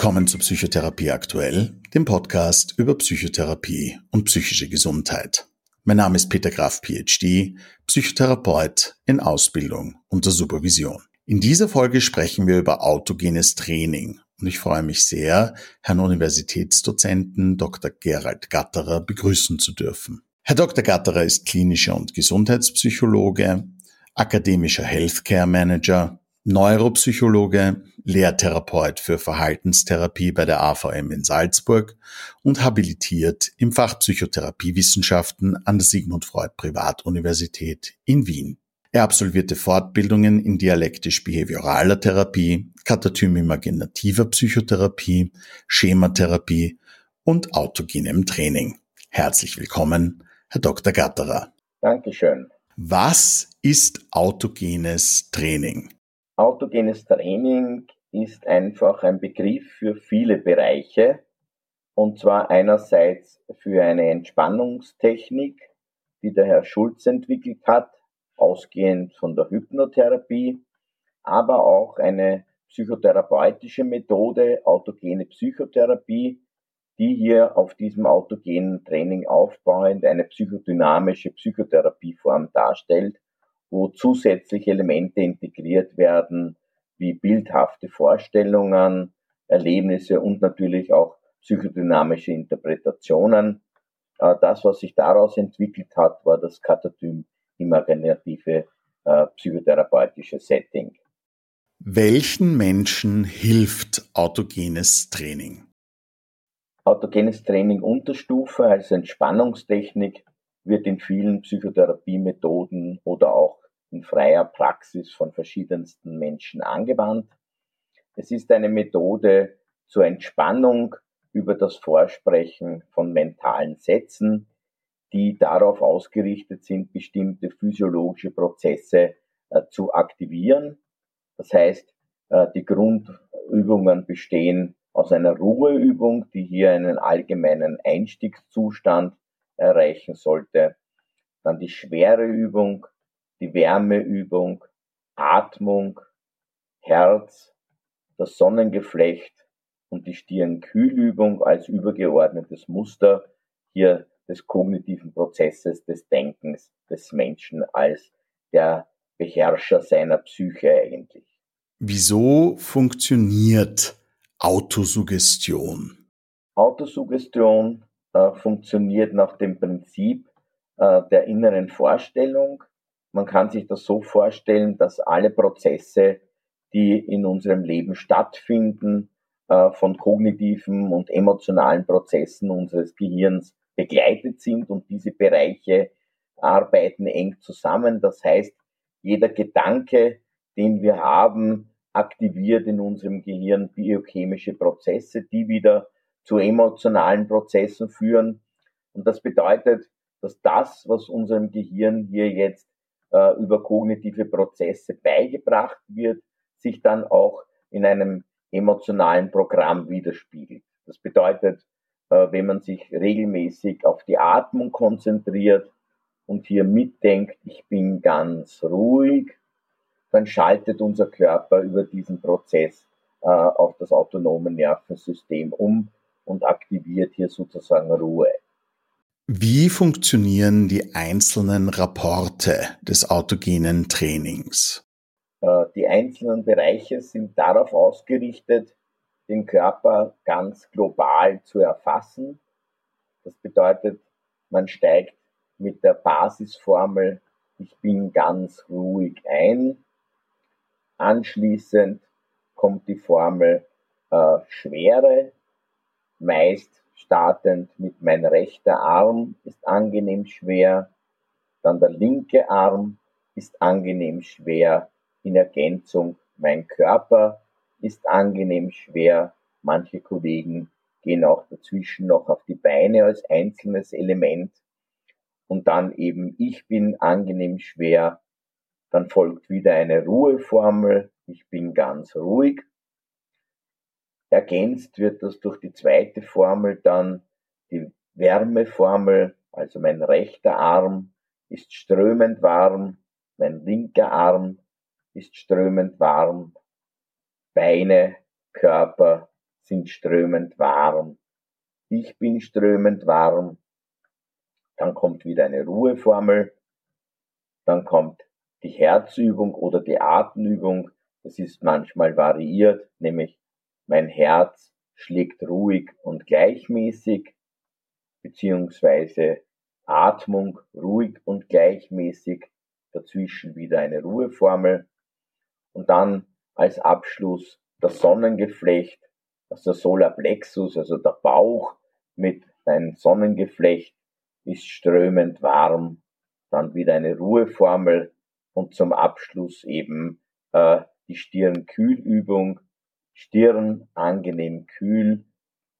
Willkommen zu Psychotherapie aktuell, dem Podcast über Psychotherapie und psychische Gesundheit. Mein Name ist Peter Graf, PhD, Psychotherapeut in Ausbildung unter Supervision. In dieser Folge sprechen wir über autogenes Training und ich freue mich sehr, Herrn Universitätsdozenten Dr. Gerald Gatterer begrüßen zu dürfen. Herr Dr. Gatterer ist klinischer und Gesundheitspsychologe, akademischer Healthcare Manager, Neuropsychologe, Lehrtherapeut für Verhaltenstherapie bei der AVM in Salzburg und habilitiert im Fach Psychotherapiewissenschaften an der Sigmund Freud Privatuniversität in Wien. Er absolvierte Fortbildungen in dialektisch-behavioraler Therapie, katatymimaginativer Psychotherapie, Schematherapie und autogenem Training. Herzlich willkommen, Herr Dr. Gatterer. Dankeschön. Was ist autogenes Training? Autogenes Training ist einfach ein Begriff für viele Bereiche. Und zwar einerseits für eine Entspannungstechnik, die der Herr Schulz entwickelt hat, ausgehend von der Hypnotherapie, aber auch eine psychotherapeutische Methode, autogene Psychotherapie, die hier auf diesem autogenen Training aufbauend eine psychodynamische Psychotherapieform darstellt wo zusätzliche Elemente integriert werden, wie bildhafte Vorstellungen, Erlebnisse und natürlich auch psychodynamische Interpretationen. Äh, das, was sich daraus entwickelt hat, war das Katatym imaginative äh, psychotherapeutische Setting. Welchen Menschen hilft autogenes Training? Autogenes Training Unterstufe als Entspannungstechnik wird in vielen Psychotherapiemethoden oder auch in freier Praxis von verschiedensten Menschen angewandt. Es ist eine Methode zur Entspannung über das Vorsprechen von mentalen Sätzen, die darauf ausgerichtet sind, bestimmte physiologische Prozesse äh, zu aktivieren. Das heißt, äh, die Grundübungen bestehen aus einer Ruheübung, die hier einen allgemeinen Einstiegszustand erreichen sollte. Dann die schwere Übung, die Wärmeübung, Atmung, Herz, das Sonnengeflecht und die Stirnkühlübung als übergeordnetes Muster hier des kognitiven Prozesses des Denkens des Menschen als der Beherrscher seiner Psyche eigentlich. Wieso funktioniert Autosuggestion? Autosuggestion äh, funktioniert nach dem Prinzip äh, der inneren Vorstellung. Man kann sich das so vorstellen, dass alle Prozesse, die in unserem Leben stattfinden, äh, von kognitiven und emotionalen Prozessen unseres Gehirns begleitet sind und diese Bereiche arbeiten eng zusammen. Das heißt, jeder Gedanke, den wir haben, aktiviert in unserem Gehirn biochemische Prozesse, die wieder zu emotionalen Prozessen führen. Und das bedeutet, dass das, was unserem Gehirn hier jetzt äh, über kognitive Prozesse beigebracht wird, sich dann auch in einem emotionalen Programm widerspiegelt. Das bedeutet, äh, wenn man sich regelmäßig auf die Atmung konzentriert und hier mitdenkt, ich bin ganz ruhig, dann schaltet unser Körper über diesen Prozess äh, auf das autonome Nervensystem um und aktiviert hier sozusagen Ruhe. Wie funktionieren die einzelnen Rapporte des autogenen Trainings? Äh, die einzelnen Bereiche sind darauf ausgerichtet, den Körper ganz global zu erfassen. Das bedeutet, man steigt mit der Basisformel Ich bin ganz ruhig ein. Anschließend kommt die Formel äh, Schwere, meist startend mit mein rechter Arm ist angenehm schwer, dann der linke Arm ist angenehm schwer, in Ergänzung mein Körper ist angenehm schwer, manche Kollegen gehen auch dazwischen noch auf die Beine als einzelnes Element und dann eben ich bin angenehm schwer, dann folgt wieder eine Ruheformel, ich bin ganz ruhig Ergänzt wird das durch die zweite Formel dann die Wärmeformel, also mein rechter Arm ist strömend warm, mein linker Arm ist strömend warm, Beine, Körper sind strömend warm. Ich bin strömend warm. Dann kommt wieder eine Ruheformel. Dann kommt die Herzübung oder die Atemübung. Das ist manchmal variiert, nämlich mein Herz schlägt ruhig und gleichmäßig, beziehungsweise Atmung ruhig und gleichmäßig, dazwischen wieder eine Ruheformel. Und dann als Abschluss das Sonnengeflecht, also der Solarplexus, also der Bauch mit einem Sonnengeflecht ist strömend warm, dann wieder eine Ruheformel und zum Abschluss eben äh, die Stirnkühlübung, Stirn angenehm kühl.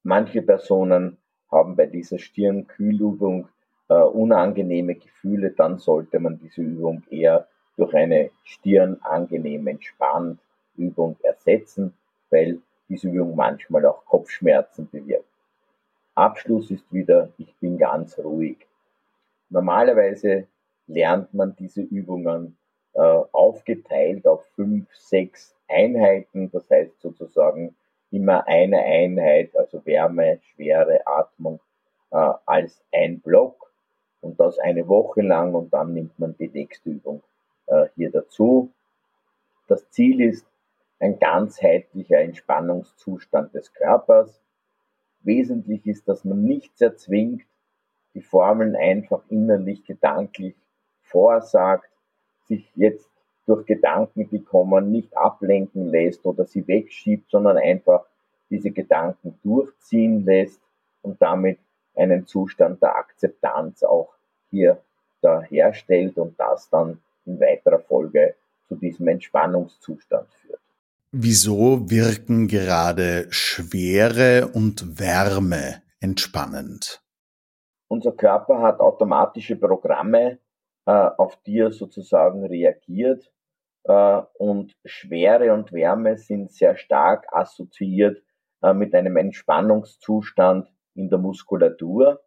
Manche Personen haben bei dieser Stirnkühlübung äh, unangenehme Gefühle, dann sollte man diese Übung eher durch eine Stirn angenehm entspannt Übung ersetzen, weil diese Übung manchmal auch Kopfschmerzen bewirkt. Abschluss ist wieder, ich bin ganz ruhig. Normalerweise lernt man diese Übungen äh, aufgeteilt auf fünf, sechs Einheiten, das heißt sozusagen immer eine Einheit, also Wärme, Schwere, Atmung, äh, als ein Block und das eine Woche lang und dann nimmt man die nächste Übung äh, hier dazu. Das Ziel ist ein ganzheitlicher Entspannungszustand des Körpers. Wesentlich ist, dass man nichts erzwingt, die Formeln einfach innerlich gedanklich vorsagt, sich jetzt durch Gedanken, die kommen, nicht ablenken lässt oder sie wegschiebt, sondern einfach diese Gedanken durchziehen lässt und damit einen Zustand der Akzeptanz auch hier da herstellt und das dann in weiterer Folge zu diesem Entspannungszustand führt. Wieso wirken gerade Schwere und Wärme entspannend? Unser Körper hat automatische Programme, auf die er sozusagen reagiert. Äh, und Schwere und Wärme sind sehr stark assoziiert äh, mit einem Entspannungszustand in der Muskulatur.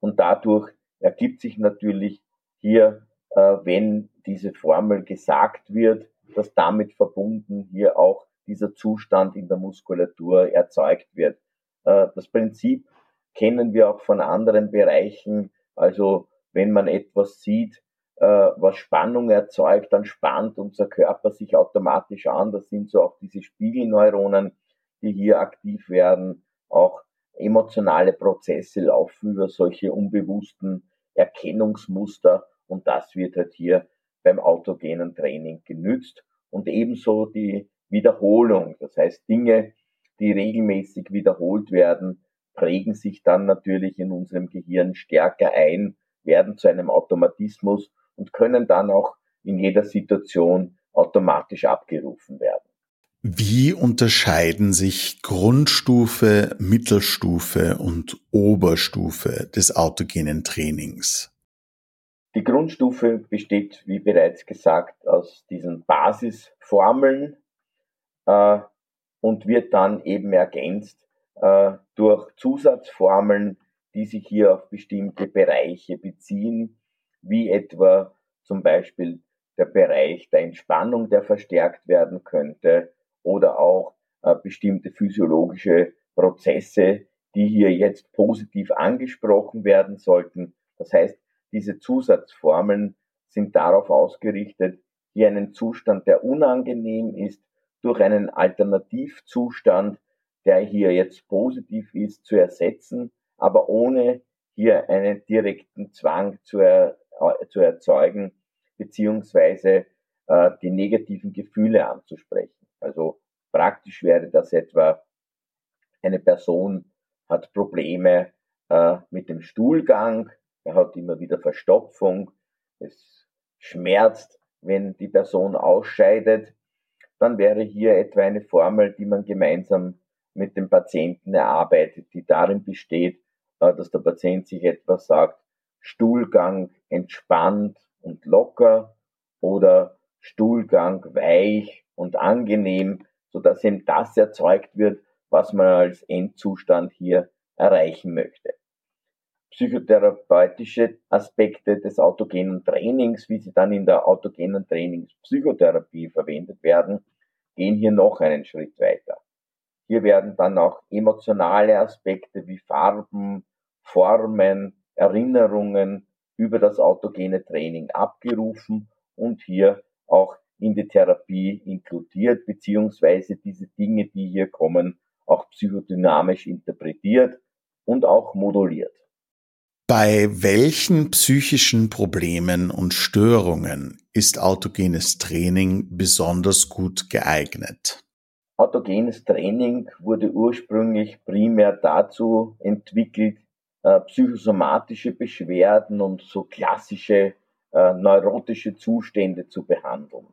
Und dadurch ergibt sich natürlich hier, wenn diese Formel gesagt wird, dass damit verbunden hier auch dieser Zustand in der Muskulatur erzeugt wird. Das Prinzip kennen wir auch von anderen Bereichen. Also wenn man etwas sieht, äh, was Spannung erzeugt, dann spannt unser Körper sich automatisch an. Das sind so auch diese Spiegelneuronen, die hier aktiv werden. Auch emotionale Prozesse laufen über solche unbewussten Erkennungsmuster und das wird halt hier beim autogenen Training genützt und ebenso die Wiederholung. Das heißt, Dinge, die regelmäßig wiederholt werden, prägen sich dann natürlich in unserem Gehirn stärker ein, werden zu einem Automatismus und können dann auch in jeder Situation automatisch abgerufen werden. Wie unterscheiden sich Grundstufe, Mittelstufe und Oberstufe des autogenen Trainings? Die Grundstufe besteht, wie bereits gesagt, aus diesen Basisformeln äh, und wird dann eben ergänzt äh, durch Zusatzformeln, die sich hier auf bestimmte Bereiche beziehen, wie etwa zum Beispiel der Bereich der Entspannung, der verstärkt werden könnte, oder auch äh, bestimmte physiologische Prozesse, die hier jetzt positiv angesprochen werden sollten. Das heißt, diese Zusatzformeln sind darauf ausgerichtet, hier einen Zustand, der unangenehm ist, durch einen Alternativzustand, der hier jetzt positiv ist, zu ersetzen, aber ohne hier einen direkten Zwang zu, er, äh, zu erzeugen, beziehungsweise äh, die negativen Gefühle anzusprechen. Also praktisch wäre das etwa, eine Person hat Probleme äh, mit dem Stuhlgang, er hat immer wieder Verstopfung, es schmerzt, wenn die Person ausscheidet, dann wäre hier etwa eine Formel, die man gemeinsam mit dem Patienten erarbeitet, die darin besteht, dass der Patient sich etwas sagt, Stuhlgang entspannt und locker oder Stuhlgang weich und angenehm, so dass eben das erzeugt wird, was man als Endzustand hier erreichen möchte. Psychotherapeutische Aspekte des autogenen Trainings, wie sie dann in der autogenen Trainingspsychotherapie verwendet werden, gehen hier noch einen Schritt weiter. Hier werden dann auch emotionale Aspekte wie Farben, Formen, Erinnerungen über das autogene Training abgerufen und hier auch in die Therapie inkludiert, beziehungsweise diese Dinge, die hier kommen, auch psychodynamisch interpretiert und auch moduliert. Bei welchen psychischen Problemen und Störungen ist autogenes Training besonders gut geeignet? Autogenes Training wurde ursprünglich primär dazu entwickelt, äh, psychosomatische Beschwerden und so klassische äh, neurotische Zustände zu behandeln.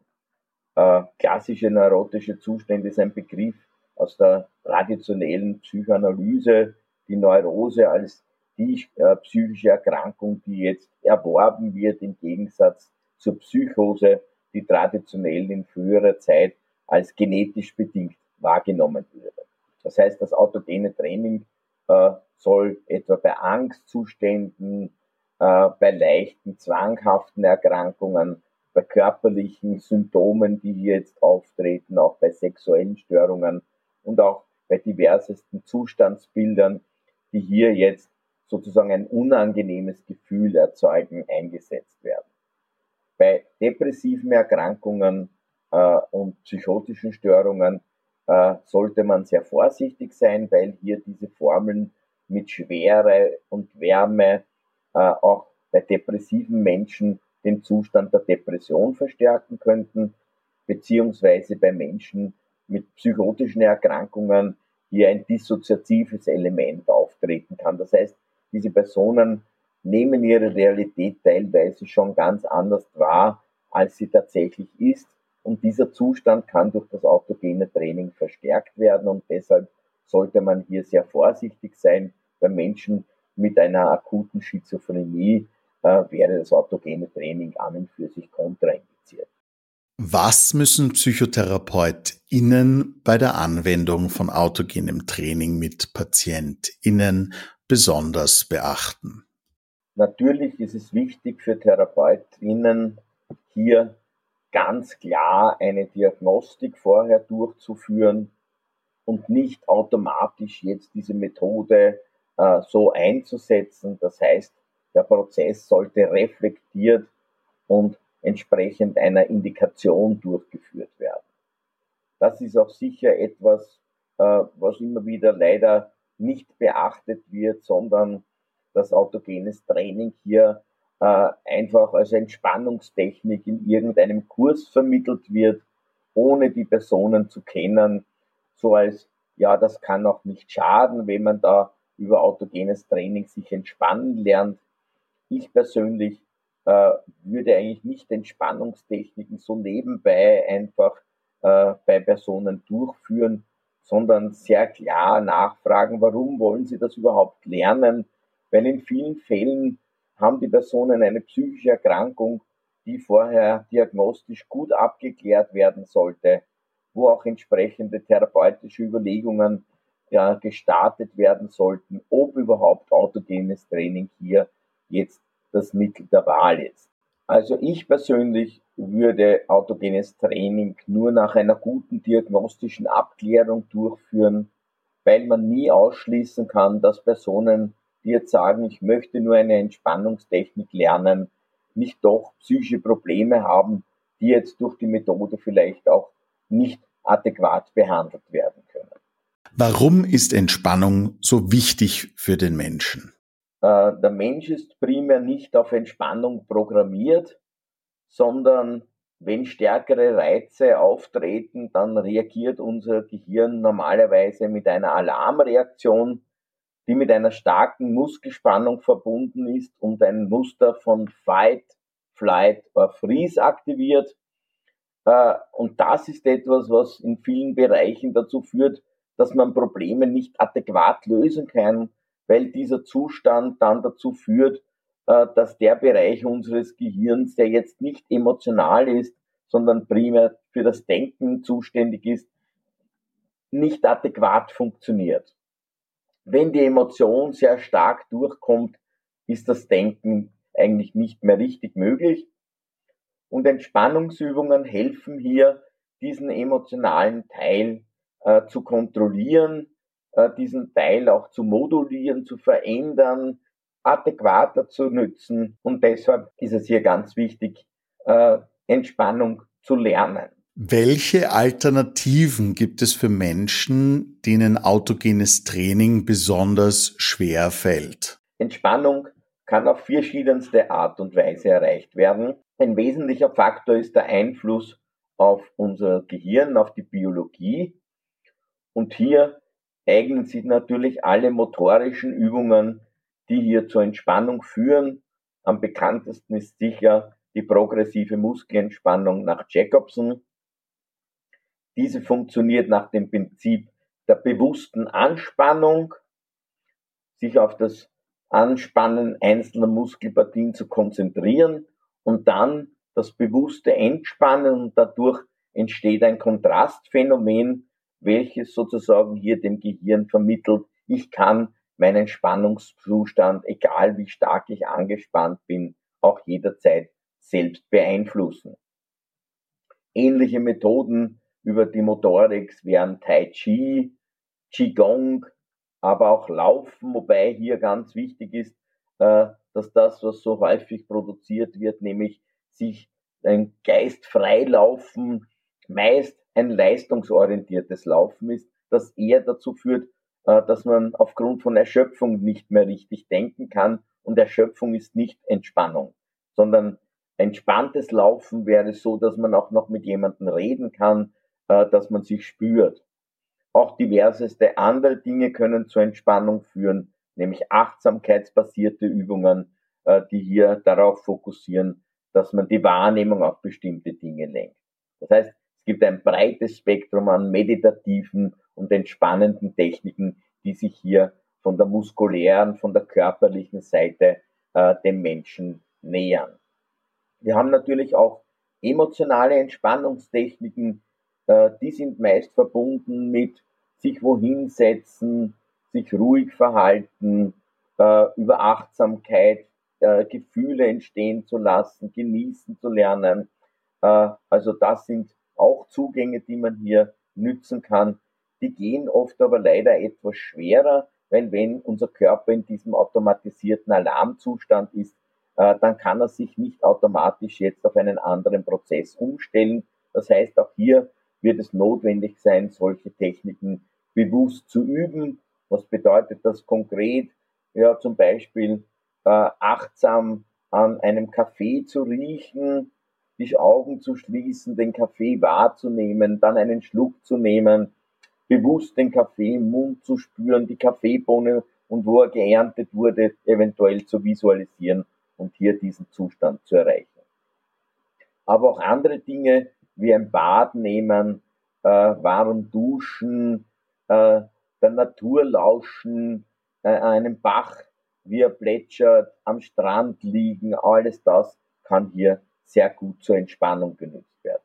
Äh, klassische neurotische Zustände ist ein Begriff aus der traditionellen Psychoanalyse, die Neurose als die psychische Erkrankung, die jetzt erworben wird im Gegensatz zur Psychose, die traditionell in früherer Zeit als genetisch bedingt wahrgenommen würde. Das heißt, das autogene Training äh, soll etwa bei Angstzuständen, äh, bei leichten zwanghaften Erkrankungen, bei körperlichen Symptomen, die hier jetzt auftreten, auch bei sexuellen Störungen und auch bei diversesten Zustandsbildern, die hier jetzt sozusagen ein unangenehmes Gefühl erzeugen, eingesetzt werden. Bei depressiven Erkrankungen äh, und psychotischen Störungen äh, sollte man sehr vorsichtig sein, weil hier diese Formeln mit Schwere und Wärme äh, auch bei depressiven Menschen den Zustand der Depression verstärken könnten, beziehungsweise bei Menschen mit psychotischen Erkrankungen hier ein dissoziatives Element auftreten kann. Das heißt, diese Personen nehmen ihre Realität teilweise schon ganz anders wahr, als sie tatsächlich ist. Und dieser Zustand kann durch das autogene Training verstärkt werden und deshalb sollte man hier sehr vorsichtig sein. Bei Menschen mit einer akuten Schizophrenie äh, wäre das autogene Training an und für sich kontraindiziert. Was müssen PsychotherapeutInnen bei der Anwendung von autogenem Training mit PatientInnen besonders beachten? Natürlich ist es wichtig für TherapeutInnen hier ganz klar eine Diagnostik vorher durchzuführen und nicht automatisch jetzt diese Methode äh, so einzusetzen. Das heißt, der Prozess sollte reflektiert und entsprechend einer Indikation durchgeführt werden. Das ist auch sicher etwas, äh, was immer wieder leider nicht beachtet wird, sondern das autogenes Training hier äh, einfach als Entspannungstechnik in irgendeinem Kurs vermittelt wird, ohne die Personen zu kennen, so als, ja, das kann auch nicht schaden, wenn man da über autogenes Training sich entspannen lernt. Ich persönlich äh, würde eigentlich nicht Entspannungstechniken so nebenbei einfach äh, bei Personen durchführen, sondern sehr klar nachfragen, warum wollen sie das überhaupt lernen, weil in vielen Fällen haben die Personen eine psychische Erkrankung, die vorher diagnostisch gut abgeklärt werden sollte, wo auch entsprechende therapeutische Überlegungen ja, gestartet werden sollten, ob überhaupt autogenes Training hier jetzt das Mittel der Wahl ist. Also ich persönlich würde autogenes Training nur nach einer guten diagnostischen Abklärung durchführen, weil man nie ausschließen kann, dass Personen, die jetzt sagen, ich möchte nur eine Entspannungstechnik lernen, nicht doch psychische Probleme haben, die jetzt durch die Methode vielleicht auch nicht adäquat behandelt werden können. Warum ist Entspannung so wichtig für den Menschen? Äh, der Mensch ist primär nicht auf Entspannung programmiert, sondern wenn stärkere Reize auftreten, dann reagiert unser Gehirn normalerweise mit einer Alarmreaktion, die mit einer starken Muskelspannung verbunden ist und ein Muster von Fight, Flight or Freeze aktiviert. Äh, und das ist etwas, was in vielen Bereichen dazu führt, dass man Probleme nicht adäquat lösen kann, weil dieser Zustand dann dazu führt, äh, dass der Bereich unseres Gehirns, der jetzt nicht emotional ist, sondern primär für das Denken zuständig ist, nicht adäquat funktioniert. Wenn die Emotion sehr stark durchkommt, ist das Denken eigentlich nicht mehr richtig möglich. Und Entspannungsübungen helfen hier, diesen emotionalen Teil äh, zu kontrollieren, äh, diesen Teil auch zu modulieren, zu verändern, adäquater zu nützen. Und deshalb ist es hier ganz wichtig, äh, Entspannung zu lernen. Welche Alternativen gibt es für Menschen, denen autogenes Training besonders schwer fällt? Entspannung kann auf verschiedenste Art und Weise erreicht werden. Ein wesentlicher Faktor ist der Einfluss auf unser Gehirn, auf die Biologie. Und hier eignen sich natürlich alle motorischen Übungen, die hier zur Entspannung führen. Am bekanntesten ist sicher die progressive Muskelentspannung nach Jacobson. Diese funktioniert nach dem Prinzip der bewussten Anspannung, sich auf das Anspannen einzelner Muskelpartien zu konzentrieren und dann das bewusste Entspannen und dadurch entsteht ein Kontrastphänomen, welches sozusagen hier dem Gehirn vermittelt, ich kann meinen Spannungszustand, egal wie stark ich angespannt bin, auch jederzeit selbst beeinflussen. Ähnliche Methoden über die Motorik wären Tai Chi, Qigong, aber auch Laufen, wobei hier ganz wichtig ist, äh, dass das, was so häufig produziert wird, nämlich sich ein Geist freilaufen, meist ein leistungsorientiertes Laufen ist, das eher dazu führt, äh, dass man aufgrund von Erschöpfung nicht mehr richtig denken kann. Und Erschöpfung ist nicht Entspannung, sondern entspanntes Laufen wäre so, dass man auch noch mit jemandem reden kann, äh, dass man sich spürt. Auch diverseste andere Dinge können zur Entspannung führen, nämlich achtsamkeitsbasierte Übungen, äh, die hier darauf fokussieren, dass man die Wahrnehmung auf bestimmte Dinge lenkt. Das heißt, es gibt ein breites Spektrum an meditativen und entspannenden Techniken, die sich hier von der muskulären, von der körperlichen Seite äh, dem Menschen nähern. Wir haben natürlich auch emotionale Entspannungstechniken, die sind meist verbunden mit sich wohin setzen, sich ruhig verhalten, äh, über Achtsamkeit äh, Gefühle entstehen zu lassen, genießen zu lernen. Äh, also das sind auch Zugänge, die man hier nützen kann. Die gehen oft aber leider etwas schwerer, weil wenn unser Körper in diesem automatisierten Alarmzustand ist, äh, dann kann er sich nicht automatisch jetzt auf einen anderen Prozess umstellen. Das heißt, auch hier wird es notwendig sein, solche Techniken bewusst zu üben. Was bedeutet das konkret? Ja, zum Beispiel äh, achtsam an einem Kaffee zu riechen, die Augen zu schließen, den Kaffee wahrzunehmen, dann einen Schluck zu nehmen, bewusst den Kaffee im Mund zu spüren, die Kaffeebohne und wo er geerntet wurde, eventuell zu visualisieren und hier diesen Zustand zu erreichen. Aber auch andere Dinge wie ein Bad nehmen, äh, warm duschen, äh, der Natur lauschen, äh, einem Bach, wie er plätschert, am Strand liegen, alles das kann hier sehr gut zur Entspannung genutzt werden.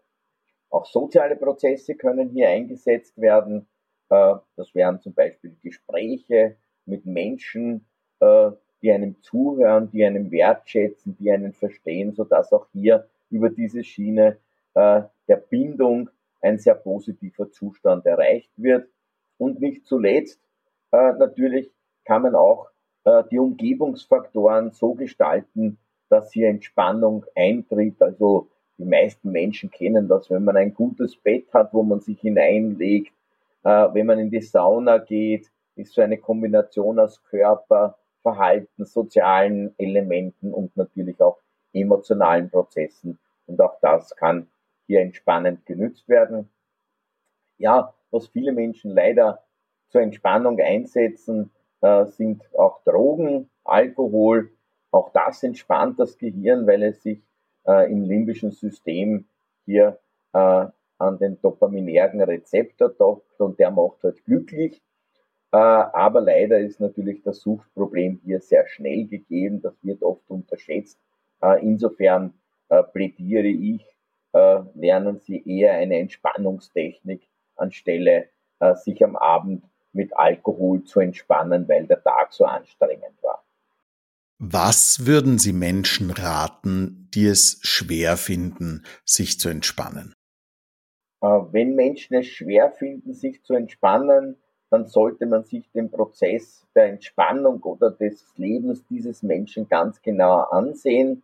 Auch soziale Prozesse können hier eingesetzt werden. Äh, das wären zum Beispiel Gespräche mit Menschen, äh, die einem zuhören, die einem wertschätzen, die einen verstehen, sodass auch hier über diese Schiene äh, der Bindung ein sehr positiver Zustand erreicht wird. Und nicht zuletzt, natürlich kann man auch die Umgebungsfaktoren so gestalten, dass hier Entspannung eintritt. Also die meisten Menschen kennen das, wenn man ein gutes Bett hat, wo man sich hineinlegt, äh, wenn man in die Sauna geht, ist so eine Kombination aus Körper, Verhalten, sozialen Elementen und natürlich auch emotionalen Prozessen. Und auch das kann hier entspannend genützt werden. Ja, was viele Menschen leider zur Entspannung einsetzen, äh, sind auch Drogen, Alkohol, auch das entspannt das Gehirn, weil es sich äh, im limbischen System hier äh, an den dopaminergen Rezeptor dockt und der macht halt glücklich. Aber leider ist natürlich das Suchtproblem hier sehr schnell gegeben. Das wird oft unterschätzt. Insofern plädiere ich, äh, lernen Sie eher eine Entspannungstechnik anstelle sich am Abend mit Alkohol zu entspannen, weil der Tag so anstrengend war. Was würden Sie Menschen raten, die es schwer finden, sich zu entspannen? Äh, wenn Menschen es schwer finden, sich zu entspannen, dann sollte man sich den Prozess der Entspannung oder des Lebens dieses Menschen ganz genau ansehen,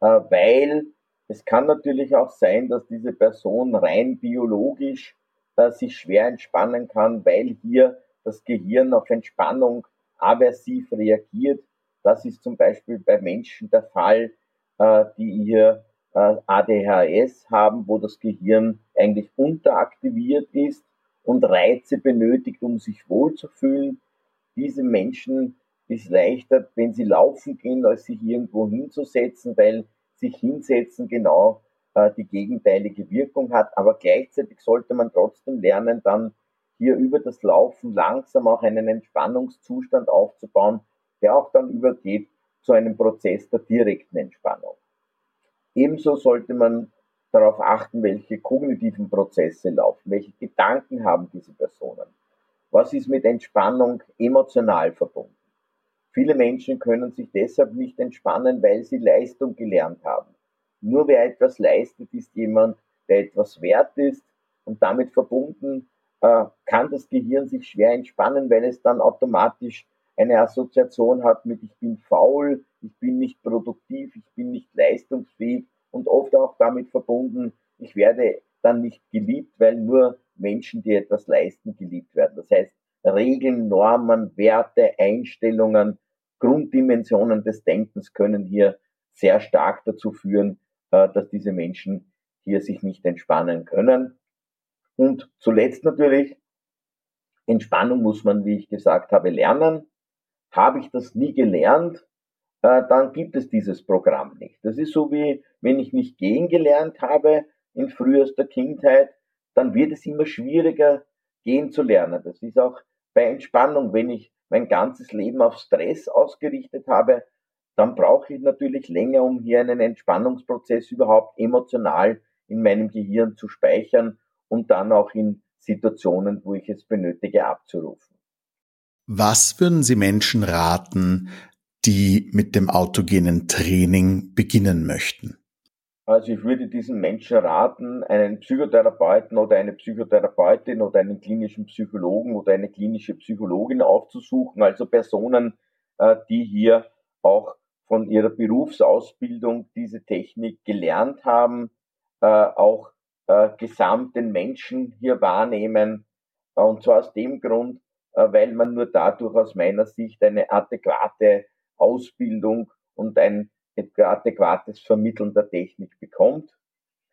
äh, weil es kann natürlich auch sein, dass diese Person rein biologisch äh, sich schwer entspannen kann, weil hier das Gehirn auf Entspannung aversiv reagiert. Das ist zum Beispiel bei Menschen der Fall, die hier ADHS haben, wo das Gehirn eigentlich unteraktiviert ist und Reize benötigt, um sich wohlzufühlen. Diese Menschen ist leichter, wenn sie laufen gehen, als sich irgendwo hinzusetzen, weil sich hinsetzen genau äh, die gegenteilige Wirkung hat. Aber gleichzeitig sollte man trotzdem lernen, dann hier über das Laufen langsam auch einen Entspannungszustand aufzubauen, der auch dann übergeht zu einem Prozess der direkten Entspannung. Ebenso sollte man darauf achten, welche kognitiven Prozesse laufen, welche Gedanken haben diese Personen. Was ist mit Entspannung emotional verbunden? Viele Menschen können sich deshalb nicht entspannen, weil sie Leistung gelernt haben. Nur wer etwas leistet, ist jemand, der etwas wert ist und damit verbunden äh, kann das Gehirn sich schwer entspannen, weil es dann automatisch eine Assoziation hat mit ich bin faul, ich bin nicht produktiv, ich bin nicht leistungsfähig und oft auch damit verbunden, ich werde dann nicht geliebt, weil nur Menschen, die etwas leisten, geliebt werden. Das heißt, Regeln, Normen, Werte, Einstellungen, Grunddimensionen des Denkens können hier sehr stark dazu führen, äh, dass diese Menschen hier sich nicht entspannen können. Und zuletzt natürlich, Entspannung muss man, wie ich gesagt habe, lernen. Habe ich das nie gelernt, äh, dann gibt es dieses Programm nicht. Das ist so wie, wenn ich nicht gehen gelernt habe in frühester Kindheit, dann wird es immer schwieriger, gehen zu lernen. Das ist auch bei Entspannung, wenn ich mein ganzes Leben auf Stress ausgerichtet habe, dann brauche ich natürlich länger, um hier einen Entspannungsprozess überhaupt emotional in meinem Gehirn zu speichern und dann auch in Situationen, wo ich es benötige, abzurufen. Was würden Sie Menschen raten, die mit dem autogenen Training beginnen möchten? Also ich würde diesen Menschen raten, einen Psychotherapeuten oder eine Psychotherapeutin oder einen klinischen Psychologen oder eine klinische Psychologin aufzusuchen, also Personen, äh, die hier auch von ihrer Berufsausbildung diese Technik gelernt haben, äh, auch äh, gesamt den Menschen hier wahrnehmen. Und zwar aus dem Grund, weil man nur dadurch aus meiner Sicht eine adäquate Ausbildung und ein adäquates Vermitteln der Technik bekommt,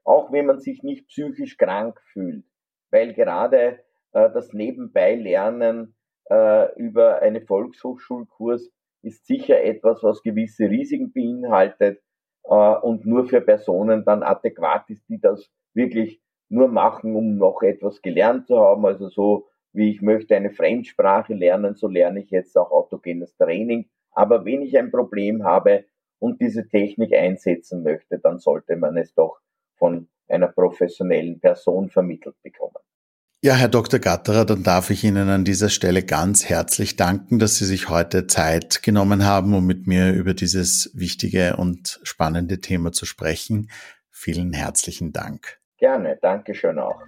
auch wenn man sich nicht psychisch krank fühlt, weil gerade äh, das Nebenbei-Lernen äh, über eine Volkshochschulkurs ist sicher etwas, was gewisse Risiken beinhaltet äh, und nur für Personen dann adäquat ist, die das wirklich nur machen, um noch etwas gelernt zu haben. Also so wie ich möchte eine Fremdsprache lernen, so lerne ich jetzt auch autogenes Training aber wenn ich ein Problem habe und diese Technik einsetzen möchte, dann sollte man es doch von einer professionellen Person vermittelt bekommen. Ja, Herr Dr. Gatterer, dann darf ich Ihnen an dieser Stelle ganz herzlich danken, dass Sie sich heute Zeit genommen haben, um mit mir über dieses wichtige und spannende Thema zu sprechen. Vielen herzlichen Dank. Gerne, Dankeschön auch.